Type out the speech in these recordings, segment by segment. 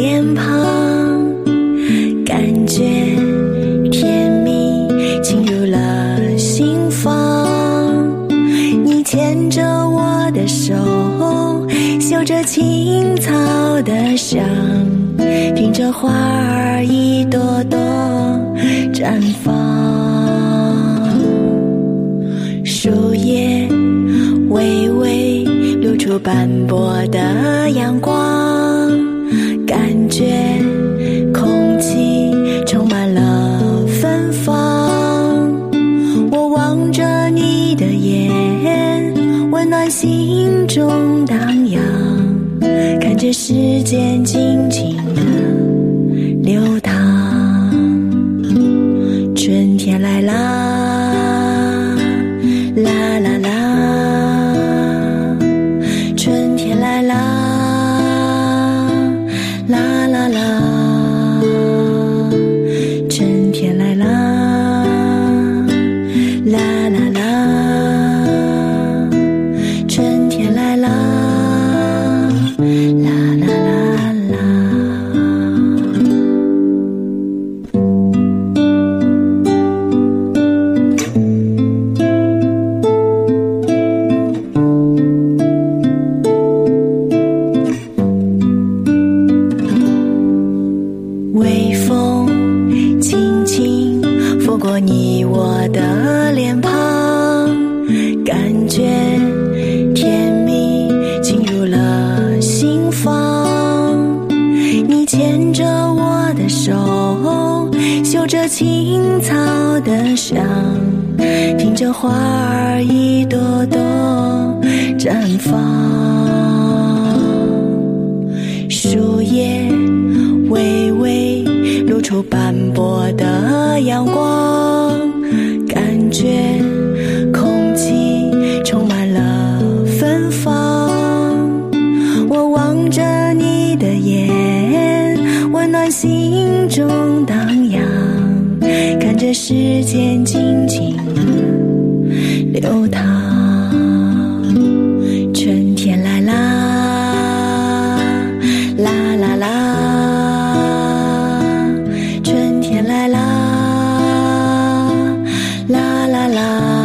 脸庞感觉甜蜜进入了心房，你牵着我的手，嗅着青草的香，听着花儿一朵朵绽放，树叶微微露出斑驳的阳光。心中荡漾，看着时间静静的流淌。春天来啦，啦啦啦，春天来啦，啦啦啦，春天来啦，啦啦啦，过你我的脸庞，感觉甜蜜进入了心房。你牵着我的手，嗅着青草的香，听着花儿一朵朵绽放。树叶出斑驳的阳光，感觉空气充满了芬芳。我望着你的眼，温暖心中荡漾，看着时间静静流淌。啦啦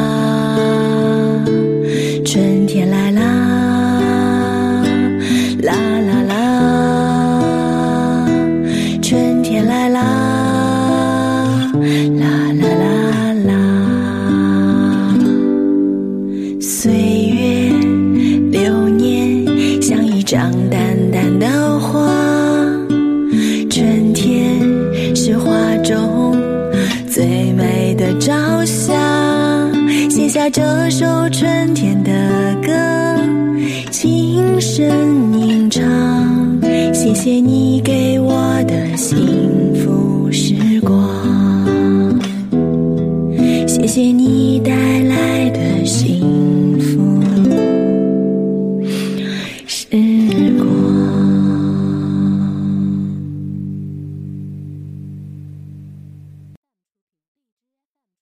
把这首春天的歌，轻声吟唱。谢谢你给我的幸福时光。谢谢你带来的幸